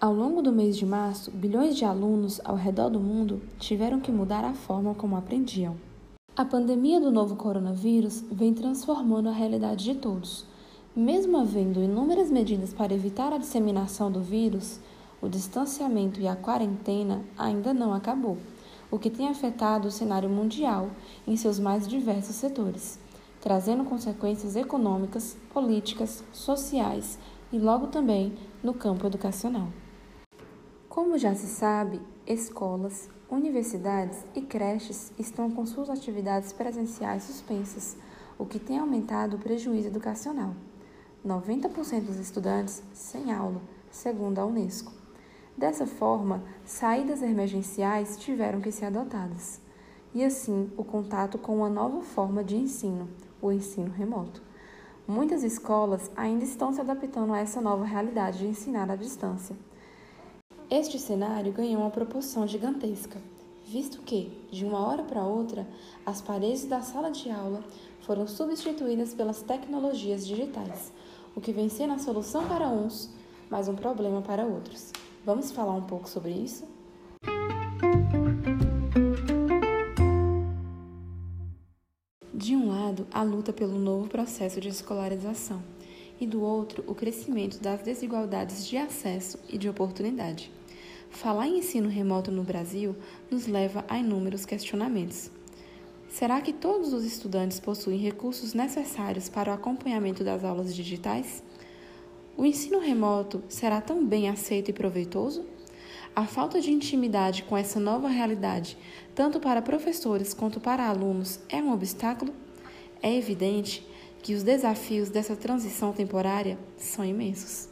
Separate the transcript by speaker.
Speaker 1: Ao longo do mês de março, bilhões de alunos ao redor do mundo tiveram que mudar a forma como aprendiam. A pandemia do novo coronavírus vem transformando a realidade de todos. Mesmo havendo inúmeras medidas para evitar a disseminação do vírus, o distanciamento e a quarentena ainda não acabou, o que tem afetado o cenário mundial em seus mais diversos setores, trazendo consequências econômicas, políticas, sociais e logo também no campo educacional. Como já se sabe, escolas, universidades e creches estão com suas atividades presenciais suspensas, o que tem aumentado o prejuízo educacional. 90% dos estudantes sem aula, segundo a Unesco. Dessa forma, saídas emergenciais tiveram que ser adotadas. E assim, o contato com uma nova forma de ensino, o ensino remoto. Muitas escolas ainda estão se adaptando a essa nova realidade de ensinar à distância. Este cenário ganhou uma proporção gigantesca, visto que, de uma hora para outra, as paredes da sala de aula foram substituídas pelas tecnologias digitais, o que vem sendo a solução para uns, mas um problema para outros. Vamos falar um pouco sobre isso? De um lado, a luta pelo novo processo de escolarização, e do outro, o crescimento das desigualdades de acesso e de oportunidade. Falar em ensino remoto no Brasil nos leva a inúmeros questionamentos. Será que todos os estudantes possuem recursos necessários para o acompanhamento das aulas digitais? O ensino remoto será tão bem aceito e proveitoso? A falta de intimidade com essa nova realidade, tanto para professores quanto para alunos, é um obstáculo? É evidente que os desafios dessa transição temporária são imensos.